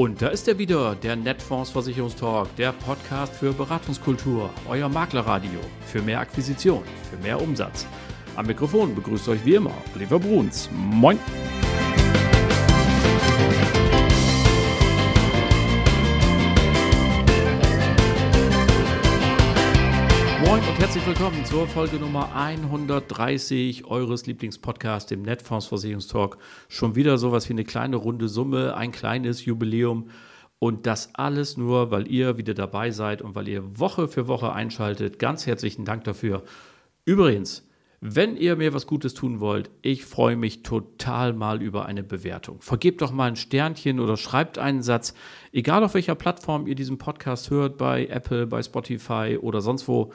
Und da ist er wieder, der Netfonds Versicherungstalk, der Podcast für Beratungskultur, euer Maklerradio für mehr Akquisition, für mehr Umsatz. Am Mikrofon begrüßt euch wie immer Oliver Bruns. Moin! Moin und herzlich willkommen zur Folge Nummer 130 eures Lieblingspodcasts, dem Netfonds Versicherungstalk. Schon wieder sowas wie eine kleine runde Summe, ein kleines Jubiläum. Und das alles nur, weil ihr wieder dabei seid und weil ihr Woche für Woche einschaltet. Ganz herzlichen Dank dafür. Übrigens, wenn ihr mir was Gutes tun wollt, ich freue mich total mal über eine Bewertung. Vergebt doch mal ein Sternchen oder schreibt einen Satz, egal auf welcher Plattform ihr diesen Podcast hört, bei Apple, bei Spotify oder sonst wo.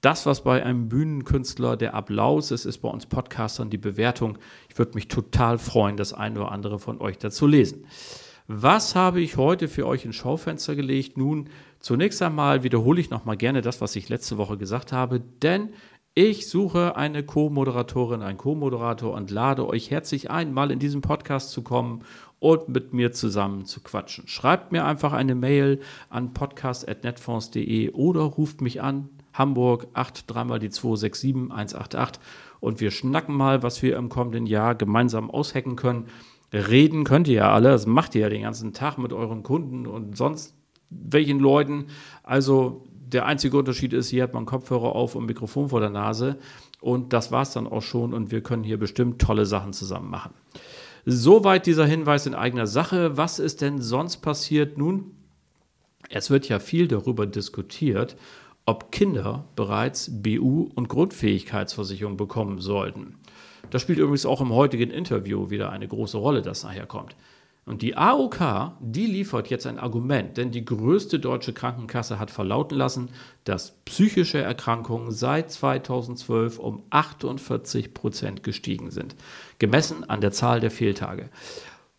Das, was bei einem Bühnenkünstler der Applaus ist, ist bei uns Podcastern die Bewertung. Ich würde mich total freuen, das eine oder andere von euch dazu lesen. Was habe ich heute für euch ins Schaufenster gelegt? Nun, zunächst einmal wiederhole ich nochmal gerne das, was ich letzte Woche gesagt habe, denn ich suche eine Co-Moderatorin, einen Co-Moderator und lade euch herzlich ein, mal in diesen Podcast zu kommen und mit mir zusammen zu quatschen. Schreibt mir einfach eine Mail an podcast.netfonds.de oder ruft mich an Hamburg 8 dreimal die 267 188 und wir schnacken mal, was wir im kommenden Jahr gemeinsam aushacken können. Reden könnt ihr ja alle, das macht ihr ja den ganzen Tag mit euren Kunden und sonst welchen Leuten. Also der einzige Unterschied ist, hier hat man Kopfhörer auf und Mikrofon vor der Nase und das war es dann auch schon und wir können hier bestimmt tolle Sachen zusammen machen. Soweit dieser Hinweis in eigener Sache. Was ist denn sonst passiert? Nun, es wird ja viel darüber diskutiert, ob Kinder bereits BU- und Grundfähigkeitsversicherung bekommen sollten. Das spielt übrigens auch im heutigen Interview wieder eine große Rolle, das nachher kommt. Und die AOK, die liefert jetzt ein Argument, denn die größte deutsche Krankenkasse hat verlauten lassen, dass psychische Erkrankungen seit 2012 um 48 Prozent gestiegen sind, gemessen an der Zahl der Fehltage.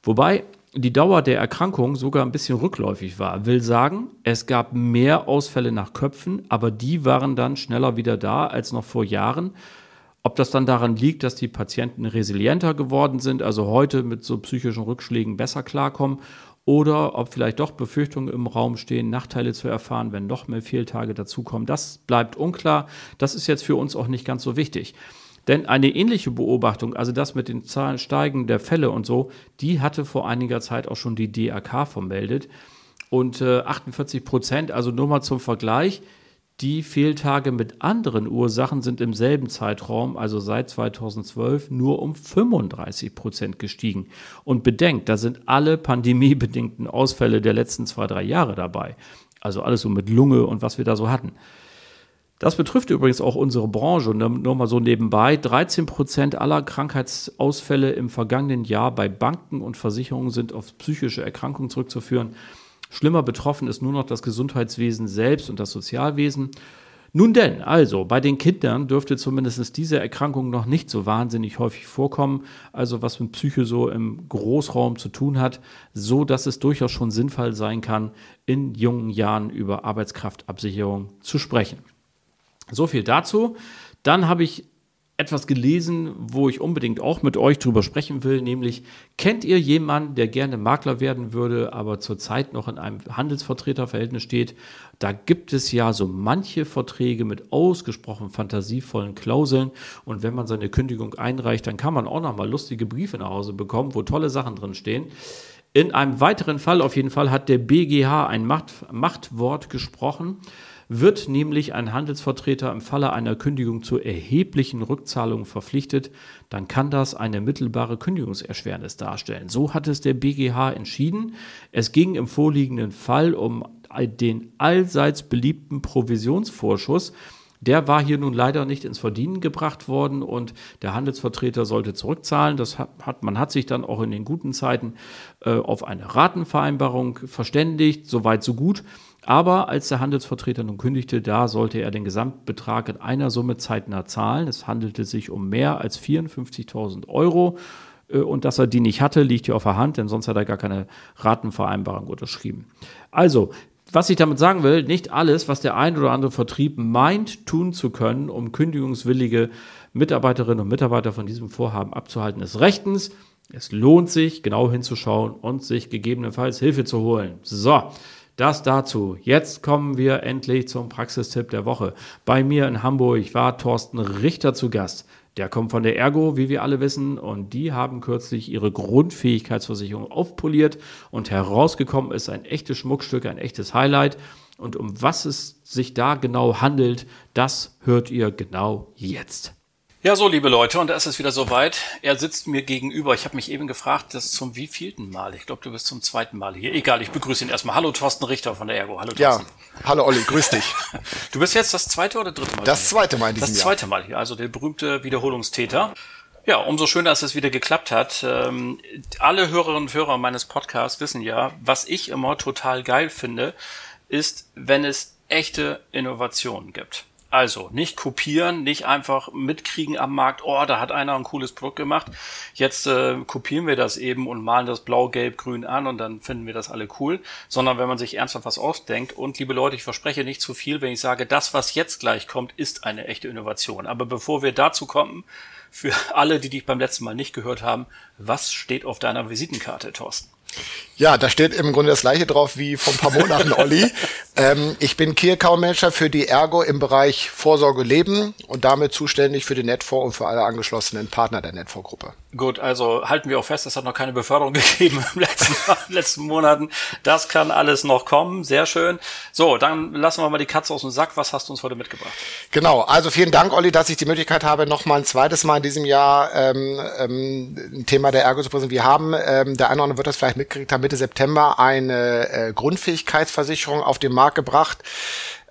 Wobei die Dauer der Erkrankung sogar ein bisschen rückläufig war. Will sagen, es gab mehr Ausfälle nach Köpfen, aber die waren dann schneller wieder da als noch vor Jahren. Ob das dann daran liegt, dass die Patienten resilienter geworden sind, also heute mit so psychischen Rückschlägen besser klarkommen, oder ob vielleicht doch Befürchtungen im Raum stehen, Nachteile zu erfahren, wenn noch mehr Fehltage dazukommen, das bleibt unklar. Das ist jetzt für uns auch nicht ganz so wichtig. Denn eine ähnliche Beobachtung, also das mit den Zahlen steigen der Fälle und so, die hatte vor einiger Zeit auch schon die DAK vermeldet. Und äh, 48 Prozent, also nur mal zum Vergleich, die Fehltage mit anderen Ursachen sind im selben Zeitraum, also seit 2012, nur um 35 Prozent gestiegen. Und bedenkt, da sind alle pandemiebedingten Ausfälle der letzten zwei, drei Jahre dabei. Also alles so mit Lunge und was wir da so hatten. Das betrifft übrigens auch unsere Branche. Nur mal so nebenbei. 13 Prozent aller Krankheitsausfälle im vergangenen Jahr bei Banken und Versicherungen sind auf psychische Erkrankungen zurückzuführen. Schlimmer betroffen ist nur noch das Gesundheitswesen selbst und das Sozialwesen. Nun denn, also bei den Kindern dürfte zumindest diese Erkrankung noch nicht so wahnsinnig häufig vorkommen, also was mit Psyche so im Großraum zu tun hat, so dass es durchaus schon sinnvoll sein kann, in jungen Jahren über Arbeitskraftabsicherung zu sprechen. So viel dazu. Dann habe ich etwas gelesen, wo ich unbedingt auch mit euch drüber sprechen will, nämlich kennt ihr jemanden, der gerne Makler werden würde, aber zurzeit noch in einem Handelsvertreterverhältnis steht? Da gibt es ja so manche Verträge mit ausgesprochen fantasievollen Klauseln und wenn man seine Kündigung einreicht, dann kann man auch noch mal lustige Briefe nach Hause bekommen, wo tolle Sachen drin stehen. In einem weiteren Fall auf jeden Fall hat der BGH ein Macht, Machtwort gesprochen wird nämlich ein Handelsvertreter im Falle einer Kündigung zu erheblichen Rückzahlungen verpflichtet, dann kann das eine mittelbare Kündigungserschwernis darstellen. So hat es der BGH entschieden. Es ging im vorliegenden Fall um den allseits beliebten Provisionsvorschuss. Der war hier nun leider nicht ins Verdienen gebracht worden und der Handelsvertreter sollte zurückzahlen. Das hat, man hat sich dann auch in den guten Zeiten äh, auf eine Ratenvereinbarung verständigt. Soweit, so gut. Aber als der Handelsvertreter nun kündigte, da sollte er den Gesamtbetrag in einer Summe zeitnah zahlen. Es handelte sich um mehr als 54.000 Euro. Äh, und dass er die nicht hatte, liegt hier auf der Hand, denn sonst hat er gar keine Ratenvereinbarung unterschrieben. Also, was ich damit sagen will, nicht alles, was der ein oder andere Vertrieb meint, tun zu können, um kündigungswillige Mitarbeiterinnen und Mitarbeiter von diesem Vorhaben abzuhalten, ist rechtens. Es lohnt sich, genau hinzuschauen und sich gegebenenfalls Hilfe zu holen. So, das dazu. Jetzt kommen wir endlich zum Praxistipp der Woche. Bei mir in Hamburg war Thorsten Richter zu Gast. Der kommt von der Ergo, wie wir alle wissen, und die haben kürzlich ihre Grundfähigkeitsversicherung aufpoliert und herausgekommen ist ein echtes Schmuckstück, ein echtes Highlight. Und um was es sich da genau handelt, das hört ihr genau jetzt. Ja, so, liebe Leute, und da ist es wieder soweit. Er sitzt mir gegenüber. Ich habe mich eben gefragt, das zum wievielten Mal? Ich glaube, du bist zum zweiten Mal hier. Egal, ich begrüße ihn erstmal. Hallo, Thorsten Richter von der Ergo. Hallo, Thorsten. Ja, hallo, Olli, grüß dich. Du bist jetzt das zweite oder dritte Mal Das hier? zweite Mal in diesem Das zweite Mal hier, also der berühmte Wiederholungstäter. Ja, umso schöner, dass es wieder geklappt hat. Ähm, alle Hörerinnen und Hörer meines Podcasts wissen ja, was ich immer total geil finde, ist, wenn es echte Innovationen gibt. Also nicht kopieren, nicht einfach mitkriegen am Markt, oh, da hat einer ein cooles Produkt gemacht. Jetzt äh, kopieren wir das eben und malen das blau, gelb, grün an und dann finden wir das alle cool. Sondern wenn man sich ernsthaft was ausdenkt und liebe Leute, ich verspreche nicht zu viel, wenn ich sage, das, was jetzt gleich kommt, ist eine echte Innovation. Aber bevor wir dazu kommen, für alle, die dich beim letzten Mal nicht gehört haben, was steht auf deiner Visitenkarte, Thorsten? Ja, da steht im Grunde das gleiche drauf wie vor ein paar Monaten, Olli. ähm, ich bin Key Account Manager für die Ergo im Bereich Vorsorge Leben und damit zuständig für den Netfonds und für alle angeschlossenen Partner der Netfonds-Gruppe. Gut, also halten wir auch fest, es hat noch keine Beförderung gegeben im letzten, letzten Monaten. Das kann alles noch kommen. Sehr schön. So, dann lassen wir mal die Katze aus dem Sack. Was hast du uns heute mitgebracht? Genau, also vielen Dank, Olli, dass ich die Möglichkeit habe, noch mal ein zweites Mal in diesem Jahr ähm, ähm, ein Thema der Ergo zu präsentieren. Wir haben, ähm, der eine oder andere wird das vielleicht mitgekriegt haben, Mitte September eine äh, Grundfähigkeitsversicherung auf den Markt gebracht.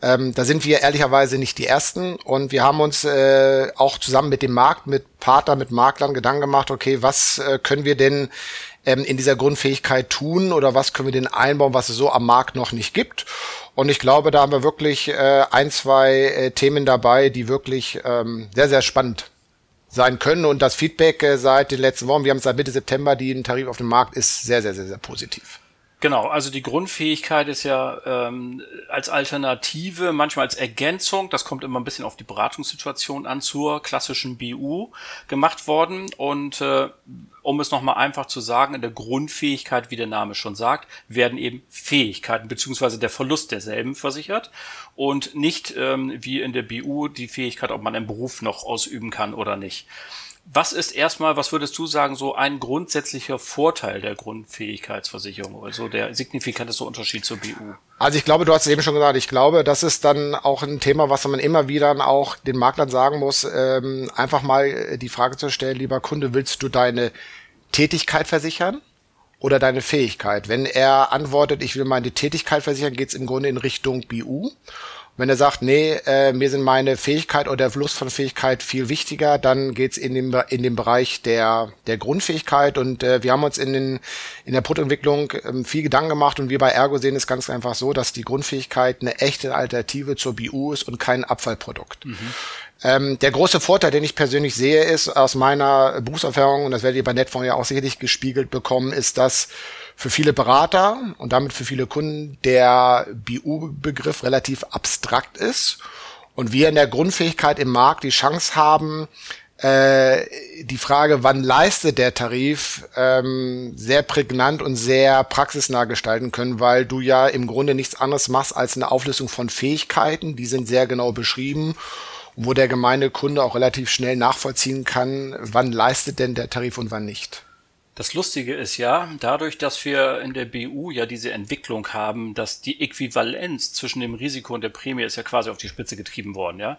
Ähm, da sind wir ehrlicherweise nicht die Ersten und wir haben uns äh, auch zusammen mit dem Markt, mit Partnern, mit Maklern Gedanken gemacht, okay, was äh, können wir denn ähm, in dieser Grundfähigkeit tun oder was können wir denn einbauen, was es so am Markt noch nicht gibt. Und ich glaube, da haben wir wirklich äh, ein, zwei äh, Themen dabei, die wirklich ähm, sehr, sehr spannend sein können. Und das Feedback äh, seit den letzten Wochen, wir haben seit Mitte September den Tarif auf dem Markt, ist sehr, sehr, sehr, sehr positiv. Genau, also die Grundfähigkeit ist ja ähm, als Alternative, manchmal als Ergänzung, das kommt immer ein bisschen auf die Beratungssituation an, zur klassischen BU gemacht worden. Und äh, um es nochmal einfach zu sagen, in der Grundfähigkeit, wie der Name schon sagt, werden eben Fähigkeiten beziehungsweise der Verlust derselben versichert und nicht ähm, wie in der BU die Fähigkeit, ob man einen Beruf noch ausüben kann oder nicht. Was ist erstmal, was würdest du sagen, so ein grundsätzlicher Vorteil der Grundfähigkeitsversicherung, also der signifikanteste Unterschied zur BU? Also ich glaube, du hast es eben schon gesagt, ich glaube, das ist dann auch ein Thema, was man immer wieder auch den Maklern sagen muss, ähm, einfach mal die Frage zu stellen, lieber Kunde, willst du deine Tätigkeit versichern? Oder deine Fähigkeit. Wenn er antwortet, ich will meine Tätigkeit versichern, geht es im Grunde in Richtung BU. Wenn er sagt, nee, äh, mir sind meine Fähigkeit oder der Verlust von Fähigkeit viel wichtiger, dann geht's in dem, in dem Bereich der, der Grundfähigkeit. Und äh, wir haben uns in, den, in der Produktentwicklung ähm, viel Gedanken gemacht und wir bei Ergo sehen es ganz einfach so, dass die Grundfähigkeit eine echte Alternative zur BU ist und kein Abfallprodukt. Mhm. Ähm, der große Vorteil, den ich persönlich sehe, ist aus meiner Berufserfahrung, und das werdet ihr bei Netfonds ja auch sicherlich gespiegelt bekommen, ist, dass für viele Berater und damit für viele Kunden der BU-Begriff relativ abstrakt ist und wir in der Grundfähigkeit im Markt die Chance haben, äh, die Frage, wann leistet der Tarif, ähm, sehr prägnant und sehr praxisnah gestalten können, weil du ja im Grunde nichts anderes machst als eine Auflistung von Fähigkeiten, die sind sehr genau beschrieben wo der gemeine Kunde auch relativ schnell nachvollziehen kann, wann leistet denn der Tarif und wann nicht. Das Lustige ist ja, dadurch, dass wir in der BU ja diese Entwicklung haben, dass die Äquivalenz zwischen dem Risiko und der Prämie ist ja quasi auf die Spitze getrieben worden, ja.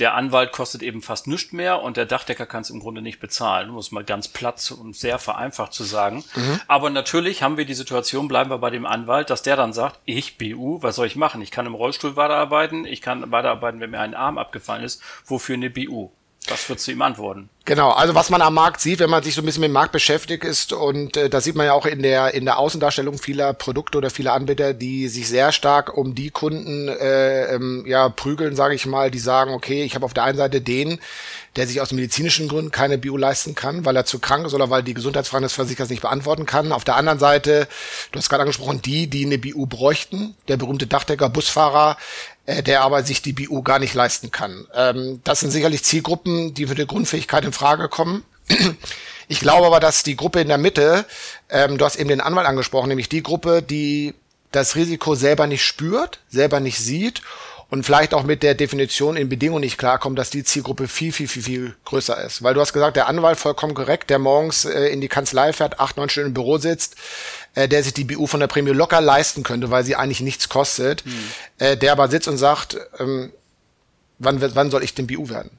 Der Anwalt kostet eben fast nichts mehr und der Dachdecker kann es im Grunde nicht bezahlen, muss mal ganz platt und sehr vereinfacht zu sagen. Mhm. Aber natürlich haben wir die Situation, bleiben wir bei dem Anwalt, dass der dann sagt, ich BU, was soll ich machen? Ich kann im Rollstuhl weiterarbeiten, ich kann weiterarbeiten, wenn mir ein Arm abgefallen ist. Wofür eine BU? Was würdest du ihm antworten? Genau, also was man am Markt sieht, wenn man sich so ein bisschen mit dem Markt beschäftigt ist und äh, da sieht man ja auch in der in der Außendarstellung vieler Produkte oder vieler Anbieter, die sich sehr stark um die Kunden äh, ähm, ja prügeln, sage ich mal, die sagen, okay, ich habe auf der einen Seite den, der sich aus medizinischen Gründen keine Bio leisten kann, weil er zu krank ist oder weil die Gesundheitsfragen des Versicherers nicht beantworten kann. Auf der anderen Seite, du hast gerade angesprochen, die, die eine BU bräuchten, der berühmte Dachdecker, Busfahrer, äh, der aber sich die BU gar nicht leisten kann. Ähm, das sind sicherlich Zielgruppen, die für die Grundfähigkeit in Frage kommen. Ich glaube aber, dass die Gruppe in der Mitte, ähm, du hast eben den Anwalt angesprochen, nämlich die Gruppe, die das Risiko selber nicht spürt, selber nicht sieht und vielleicht auch mit der Definition in Bedingungen nicht klarkommt, dass die Zielgruppe viel, viel, viel, viel größer ist. Weil du hast gesagt, der Anwalt vollkommen korrekt, der morgens äh, in die Kanzlei fährt, acht, neun Stunden im Büro sitzt, äh, der sich die BU von der Prämie locker leisten könnte, weil sie eigentlich nichts kostet, hm. äh, der aber sitzt und sagt, ähm, wann, wann soll ich denn BU werden?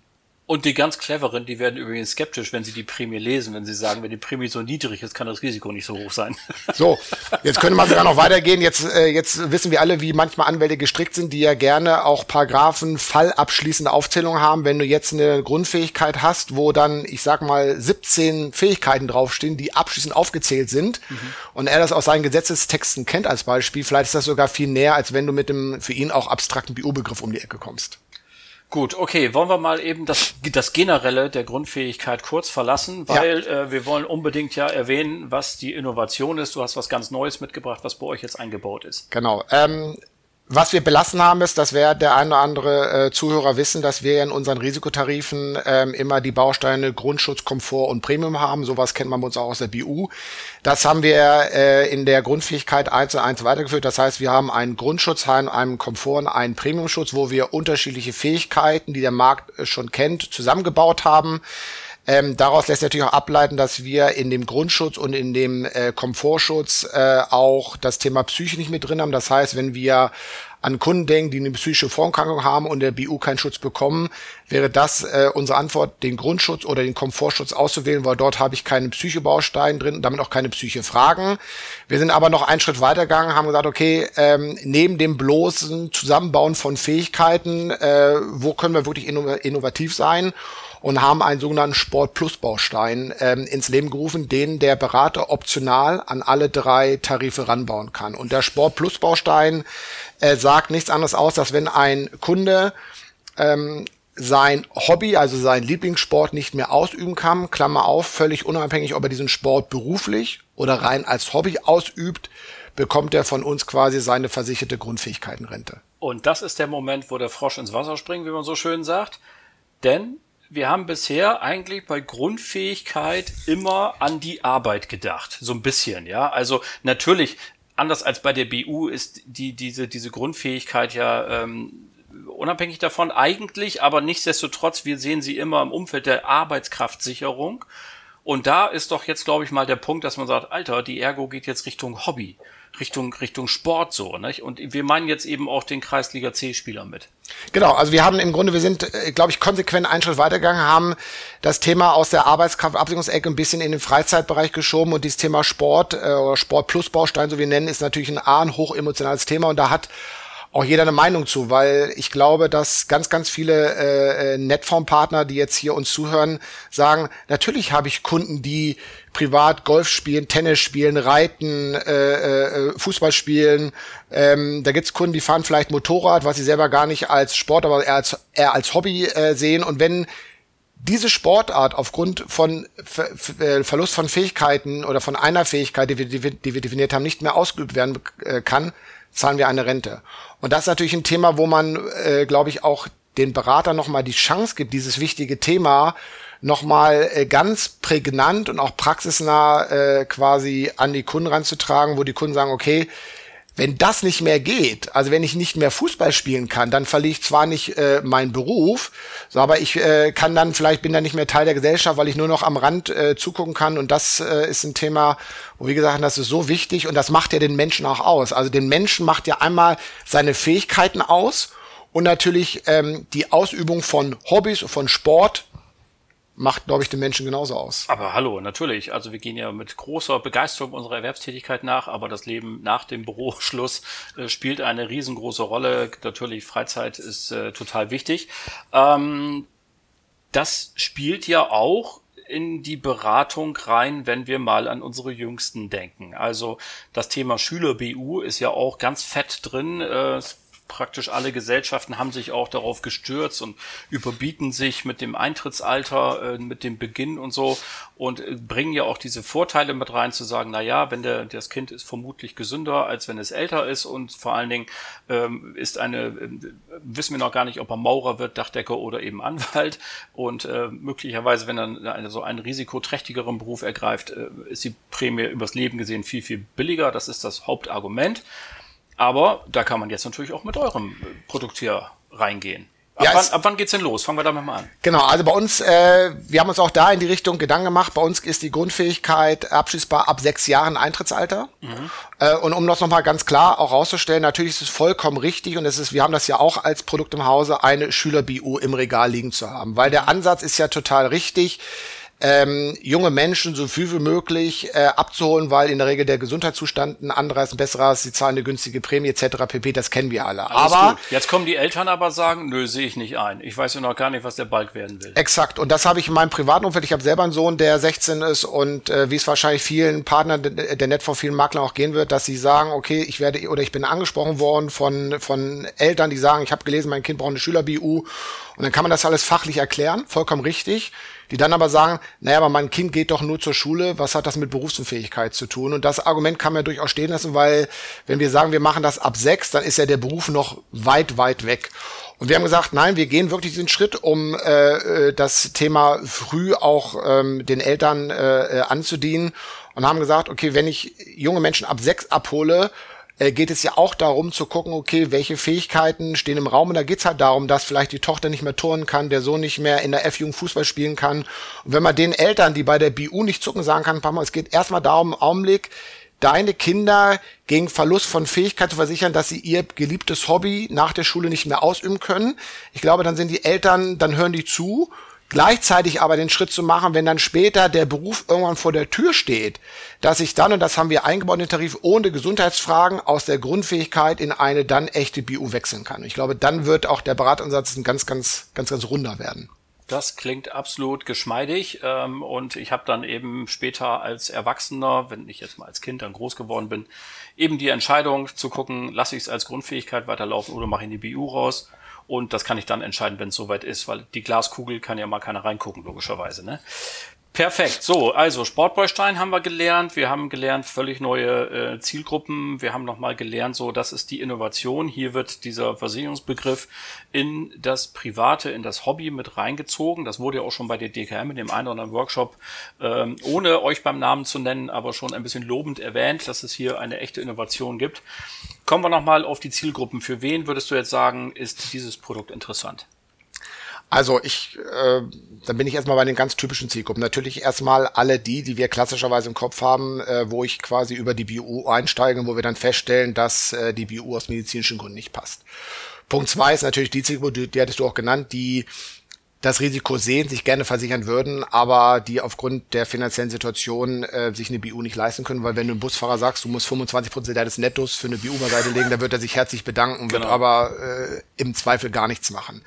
Und die ganz cleveren, die werden übrigens skeptisch, wenn sie die Prämie lesen, wenn sie sagen, wenn die Prämie so niedrig ist, kann das Risiko nicht so hoch sein. So, jetzt könnte man sogar noch weitergehen. Jetzt, äh, jetzt wissen wir alle, wie manchmal Anwälte gestrickt sind, die ja gerne auch Paragraphen fallabschließende Aufzählungen haben. Wenn du jetzt eine Grundfähigkeit hast, wo dann, ich sag mal, 17 Fähigkeiten draufstehen, die abschließend aufgezählt sind mhm. und er das aus seinen Gesetzestexten kennt als Beispiel, vielleicht ist das sogar viel näher, als wenn du mit dem für ihn auch abstrakten BU-Begriff um die Ecke kommst. Gut, okay, wollen wir mal eben das, das Generelle der Grundfähigkeit kurz verlassen, weil ja. äh, wir wollen unbedingt ja erwähnen, was die Innovation ist. Du hast was ganz Neues mitgebracht, was bei euch jetzt eingebaut ist. Genau. Ähm, was wir belassen haben, ist, dass wer der eine oder andere äh, Zuhörer wissen, dass wir in unseren Risikotarifen ähm, immer die Bausteine Grundschutz, Komfort und Premium haben. Sowas kennt man bei uns auch aus der BU. Das haben wir äh, in der Grundfähigkeit eins zu eins weitergeführt. Das heißt, wir haben einen Grundschutz, einen Komfort und einen Premiumschutz, wo wir unterschiedliche Fähigkeiten, die der Markt äh, schon kennt, zusammengebaut haben. Ähm, daraus lässt sich natürlich auch ableiten, dass wir in dem Grundschutz und in dem äh, Komfortschutz äh, auch das Thema Psyche nicht mit drin haben. Das heißt, wenn wir an Kunden denken, die eine psychische Vorerkrankung haben und der BU keinen Schutz bekommen, wäre das äh, unsere Antwort, den Grundschutz oder den Komfortschutz auszuwählen, weil dort habe ich keine Psychebausteine drin und damit auch keine Psyche-Fragen. Wir sind aber noch einen Schritt weitergegangen, haben gesagt, okay, ähm, neben dem bloßen Zusammenbauen von Fähigkeiten, äh, wo können wir wirklich innovativ sein? Und haben einen sogenannten Sport Plus Baustein ähm, ins Leben gerufen, den der Berater optional an alle drei Tarife ranbauen kann. Und der Sport Plus Baustein äh, sagt nichts anderes aus, dass wenn ein Kunde ähm, sein Hobby, also sein Lieblingssport nicht mehr ausüben kann, Klammer auf, völlig unabhängig, ob er diesen Sport beruflich oder rein als Hobby ausübt, bekommt er von uns quasi seine versicherte Grundfähigkeitenrente. Und das ist der Moment, wo der Frosch ins Wasser springt, wie man so schön sagt. Denn wir haben bisher eigentlich bei Grundfähigkeit immer an die Arbeit gedacht. So ein bisschen, ja. Also natürlich, anders als bei der BU ist die, diese, diese Grundfähigkeit ja ähm, unabhängig davon eigentlich, aber nichtsdestotrotz, wir sehen sie immer im Umfeld der Arbeitskraftsicherung. Und da ist doch jetzt, glaube ich, mal der Punkt, dass man sagt, Alter, die Ergo geht jetzt Richtung Hobby. Richtung, Richtung Sport so, nicht? Und wir meinen jetzt eben auch den Kreisliga C-Spieler mit. Genau, also wir haben im Grunde, wir sind, äh, glaube ich, konsequent einen Schritt weitergegangen, haben das Thema aus der Arbeitskraftabsicherungsecke ein bisschen in den Freizeitbereich geschoben und dieses Thema Sport äh, oder Sport plus Baustein, so wie wir nennen, ist natürlich ein A, ein hochemotionales Thema und da hat auch jeder eine Meinung zu, weil ich glaube, dass ganz, ganz viele äh, äh, Netform-Partner, die jetzt hier uns zuhören, sagen, natürlich habe ich Kunden, die privat Golf spielen, Tennis spielen, Reiten, äh, äh, Fußball spielen. Ähm, da gibt's Kunden, die fahren vielleicht Motorrad, was sie selber gar nicht als Sport, aber eher als, eher als Hobby äh, sehen. Und wenn diese Sportart aufgrund von Ver Ver Verlust von Fähigkeiten oder von einer Fähigkeit, die wir, die wir definiert haben, nicht mehr ausgeübt werden äh, kann, zahlen wir eine Rente. Und das ist natürlich ein Thema, wo man, äh, glaube ich, auch den Berater nochmal die Chance gibt, dieses wichtige Thema nochmal äh, ganz prägnant und auch praxisnah äh, quasi an die Kunden ranzutragen, wo die Kunden sagen, okay, wenn das nicht mehr geht, also wenn ich nicht mehr Fußball spielen kann, dann verliere ich zwar nicht äh, meinen Beruf, so, aber ich äh, kann dann vielleicht bin dann nicht mehr Teil der Gesellschaft, weil ich nur noch am Rand äh, zugucken kann und das äh, ist ein Thema, wo wir gesagt das ist so wichtig und das macht ja den Menschen auch aus. Also den Menschen macht ja einmal seine Fähigkeiten aus und natürlich ähm, die Ausübung von Hobbys, von Sport, macht, glaube ich, den Menschen genauso aus. Aber hallo, natürlich. Also wir gehen ja mit großer Begeisterung unserer Erwerbstätigkeit nach, aber das Leben nach dem Büroschluss äh, spielt eine riesengroße Rolle. Natürlich, Freizeit ist äh, total wichtig. Ähm, das spielt ja auch in die Beratung rein, wenn wir mal an unsere Jüngsten denken. Also das Thema Schüler BU ist ja auch ganz fett drin. Äh, praktisch alle Gesellschaften haben sich auch darauf gestürzt und überbieten sich mit dem Eintrittsalter, äh, mit dem Beginn und so und äh, bringen ja auch diese Vorteile mit rein zu sagen, na ja, wenn der, das Kind ist vermutlich gesünder, als wenn es älter ist und vor allen Dingen ähm, ist eine, äh, wissen wir noch gar nicht, ob er Maurer wird, Dachdecker oder eben Anwalt und äh, möglicherweise, wenn er eine, so einen risikoträchtigeren Beruf ergreift, äh, ist die Prämie übers Leben gesehen viel, viel billiger. Das ist das Hauptargument. Aber da kann man jetzt natürlich auch mit eurem Produkt hier reingehen. Ab, ja, wann, ab wann geht's denn los? Fangen wir damit mal an. Genau, also bei uns, äh, wir haben uns auch da in die Richtung Gedanken gemacht. Bei uns ist die Grundfähigkeit abschließbar ab sechs Jahren Eintrittsalter. Mhm. Äh, und um das nochmal ganz klar auch rauszustellen, natürlich ist es vollkommen richtig und es ist, wir haben das ja auch als Produkt im Hause, eine Schüler-BU im Regal liegen zu haben. Weil der Ansatz ist ja total richtig ähm, junge Menschen so viel wie möglich äh, abzuholen, weil in der Regel der Gesundheitszustand ein anderer ist, ein besserer ist, sie zahlen eine günstige Prämie etc. pp. Das kennen wir alle. Alles aber gut. jetzt kommen die Eltern aber sagen, nö, sehe ich nicht ein. Ich weiß ja noch gar nicht, was der Balk werden will. Exakt. Und das habe ich in meinem privaten Umfeld. Ich habe selber einen Sohn, der 16 ist und äh, wie es wahrscheinlich vielen Partnern der Net von vielen Maklern auch gehen wird, dass sie sagen, okay, ich werde oder ich bin angesprochen worden von von Eltern, die sagen, ich habe gelesen, mein Kind braucht eine Schüler-BU und dann kann man das alles fachlich erklären, vollkommen richtig die dann aber sagen, naja, aber mein Kind geht doch nur zur Schule, was hat das mit Berufsunfähigkeit zu tun? Und das Argument kann man durchaus stehen lassen, weil wenn wir sagen, wir machen das ab sechs, dann ist ja der Beruf noch weit, weit weg. Und wir haben gesagt, nein, wir gehen wirklich diesen Schritt, um äh, äh das Thema früh auch ähm, den Eltern äh, äh, anzudienen und haben gesagt, okay, wenn ich junge Menschen ab sechs abhole, äh, geht es ja auch darum zu gucken, okay, welche Fähigkeiten stehen im Raum. Und da geht's halt darum, dass vielleicht die Tochter nicht mehr turnen kann, der Sohn nicht mehr in der F-Jugend Fußball spielen kann. Und wenn man den Eltern, die bei der BU nicht zucken, sagen kann, Papa, es geht erstmal darum, im Augenblick, deine Kinder gegen Verlust von Fähigkeit zu versichern, dass sie ihr geliebtes Hobby nach der Schule nicht mehr ausüben können. Ich glaube, dann sind die Eltern, dann hören die zu Gleichzeitig aber den Schritt zu machen, wenn dann später der Beruf irgendwann vor der Tür steht, dass ich dann, und das haben wir eingebaut in den Tarif, ohne Gesundheitsfragen aus der Grundfähigkeit in eine dann echte BU wechseln kann. Ich glaube, dann wird auch der Beratungsansatz ein ganz, ganz, ganz, ganz runder werden. Das klingt absolut geschmeidig ähm, und ich habe dann eben später als Erwachsener, wenn ich jetzt mal als Kind dann groß geworden bin, eben die Entscheidung zu gucken, lasse ich es als Grundfähigkeit weiterlaufen oder mache ich in die BU raus. Und das kann ich dann entscheiden, wenn es soweit ist, weil die Glaskugel kann ja mal keiner reingucken, logischerweise. Ne? Perfekt. So, also Sportbeustein haben wir gelernt. Wir haben gelernt völlig neue äh, Zielgruppen. Wir haben nochmal gelernt, so das ist die Innovation. Hier wird dieser Versicherungsbegriff in das Private, in das Hobby mit reingezogen. Das wurde ja auch schon bei der DKM in dem einen oder anderen Workshop, ähm, ohne euch beim Namen zu nennen, aber schon ein bisschen lobend erwähnt, dass es hier eine echte Innovation gibt. Kommen wir nochmal auf die Zielgruppen. Für wen würdest du jetzt sagen, ist dieses Produkt interessant? Also ich, äh, dann bin ich erstmal bei den ganz typischen Zielgruppen. Natürlich erstmal alle die, die wir klassischerweise im Kopf haben, äh, wo ich quasi über die BU einsteige, wo wir dann feststellen, dass äh, die BU aus medizinischen Gründen nicht passt. Punkt zwei ist natürlich die Zielgruppe, die, die hattest du auch genannt, die das Risiko sehen, sich gerne versichern würden, aber die aufgrund der finanziellen Situation äh, sich eine BU nicht leisten können, weil wenn du einem Busfahrer sagst, du musst 25 Prozent deines Nettos für eine BU beiseite legen, dann wird er sich herzlich bedanken, genau. wird aber äh, im Zweifel gar nichts machen.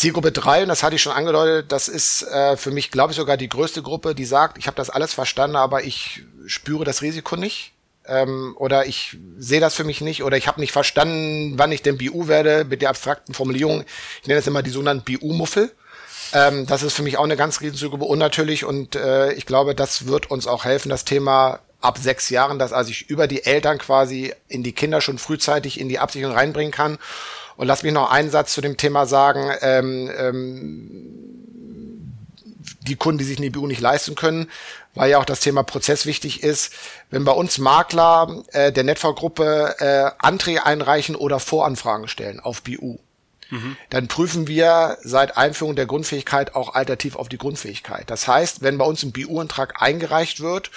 Zielgruppe drei und das hatte ich schon angedeutet, das ist äh, für mich, glaube ich, sogar die größte Gruppe, die sagt, ich habe das alles verstanden, aber ich spüre das Risiko nicht. Ähm, oder ich sehe das für mich nicht oder ich habe nicht verstanden, wann ich denn BU werde mit der abstrakten Formulierung. Ich nenne das immer die sogenannten BU-Muffel. Ähm, das ist für mich auch eine ganz riesige Zielgruppe unnatürlich und äh, ich glaube, das wird uns auch helfen, das Thema ab sechs Jahren, dass also ich über die Eltern quasi in die Kinder schon frühzeitig in die Absicherung reinbringen kann und lass mich noch einen Satz zu dem Thema sagen. Ähm, ähm, die Kunden, die sich eine IBU nicht leisten können, weil ja auch das Thema Prozess wichtig ist. Wenn bei uns Makler äh, der Network-Gruppe äh, Anträge einreichen oder Voranfragen stellen auf BU, mhm. dann prüfen wir seit Einführung der Grundfähigkeit auch alternativ auf die Grundfähigkeit. Das heißt, wenn bei uns ein BU-Antrag eingereicht wird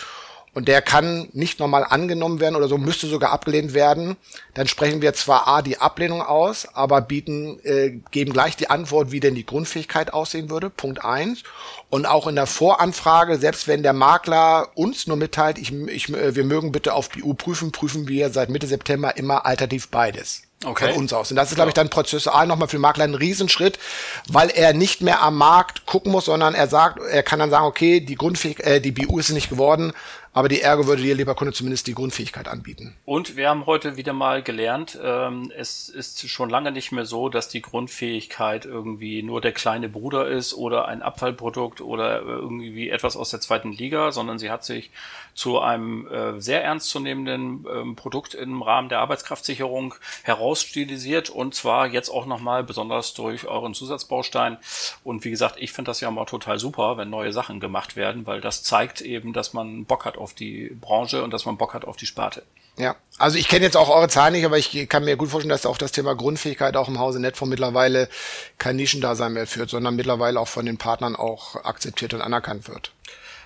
und der kann nicht normal angenommen werden oder so, müsste sogar abgelehnt werden, dann sprechen wir zwar A die Ablehnung aus, aber bieten, äh, geben gleich die Antwort, wie denn die Grundfähigkeit aussehen würde, Punkt eins. Und auch in der Voranfrage, selbst wenn der Makler uns nur mitteilt, ich, ich, äh, wir mögen bitte auf BU prüfen, prüfen wir seit Mitte September immer alternativ beides. okay. von uns aus. Und das ist, glaube ich, dann prozessual nochmal für den Makler ein Riesenschritt, weil er nicht mehr am Markt gucken muss, sondern er sagt, er kann dann sagen, okay, die Grundfähigkeit, äh, die BU ist nicht geworden, aber die Ergo würde dir, lieber Kunde, zumindest die Grundfähigkeit anbieten. Und wir haben heute wieder mal gelernt, ähm, es ist schon lange nicht mehr so, dass die Grundfähigkeit irgendwie nur der kleine Bruder ist oder ein Abfallprodukt oder irgendwie etwas aus der zweiten Liga, sondern sie hat sich zu einem äh, sehr ernstzunehmenden ähm, Produkt im Rahmen der Arbeitskraftsicherung herausstilisiert und zwar jetzt auch nochmal besonders durch euren Zusatzbaustein. Und wie gesagt, ich finde das ja mal total super, wenn neue Sachen gemacht werden, weil das zeigt eben, dass man Bock hat auf die Branche und dass man Bock hat auf die Sparte. Ja, also ich kenne jetzt auch eure Zahlen nicht, aber ich kann mir gut vorstellen, dass auch das Thema Grundfähigkeit auch im Hause Netfonds mittlerweile kein Nischendasein mehr führt, sondern mittlerweile auch von den Partnern auch akzeptiert und anerkannt wird.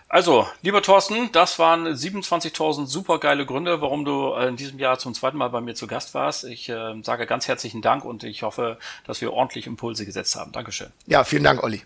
Also, lieber Thorsten, das waren 27.000 supergeile Gründe, warum du in diesem Jahr zum zweiten Mal bei mir zu Gast warst. Ich äh, sage ganz herzlichen Dank und ich hoffe, dass wir ordentlich Impulse gesetzt haben. Dankeschön. Ja, vielen Dank, Olli.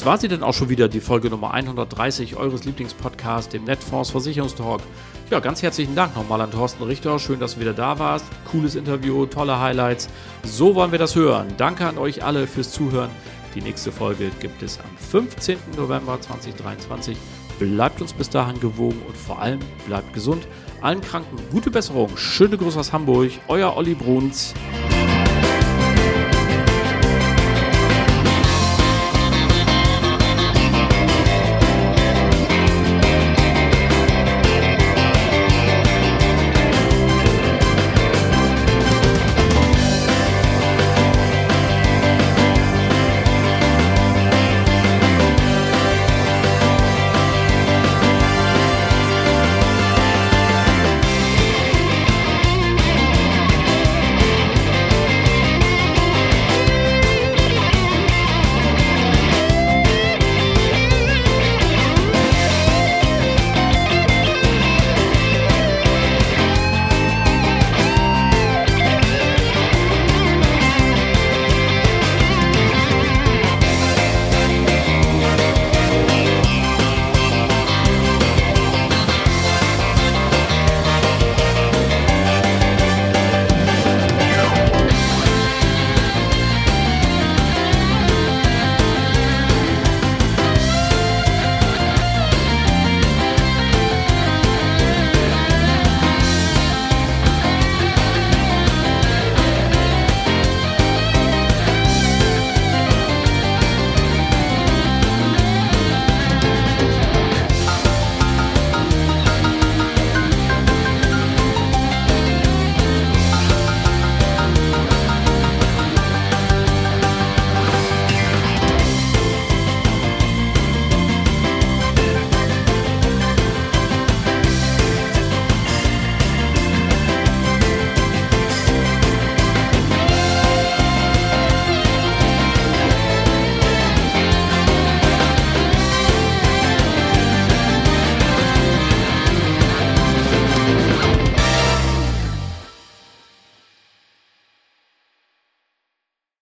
Das war sie denn auch schon wieder, die Folge Nummer 130 eures Lieblingspodcasts, dem Netfonds Versicherungstalk. Ja, ganz herzlichen Dank nochmal an Thorsten Richter. Schön, dass du wieder da warst. Cooles Interview, tolle Highlights. So wollen wir das hören. Danke an euch alle fürs Zuhören. Die nächste Folge gibt es am 15. November 2023. Bleibt uns bis dahin gewogen und vor allem bleibt gesund. Allen Kranken gute Besserung. Schöne Grüße aus Hamburg. Euer Olli Bruns.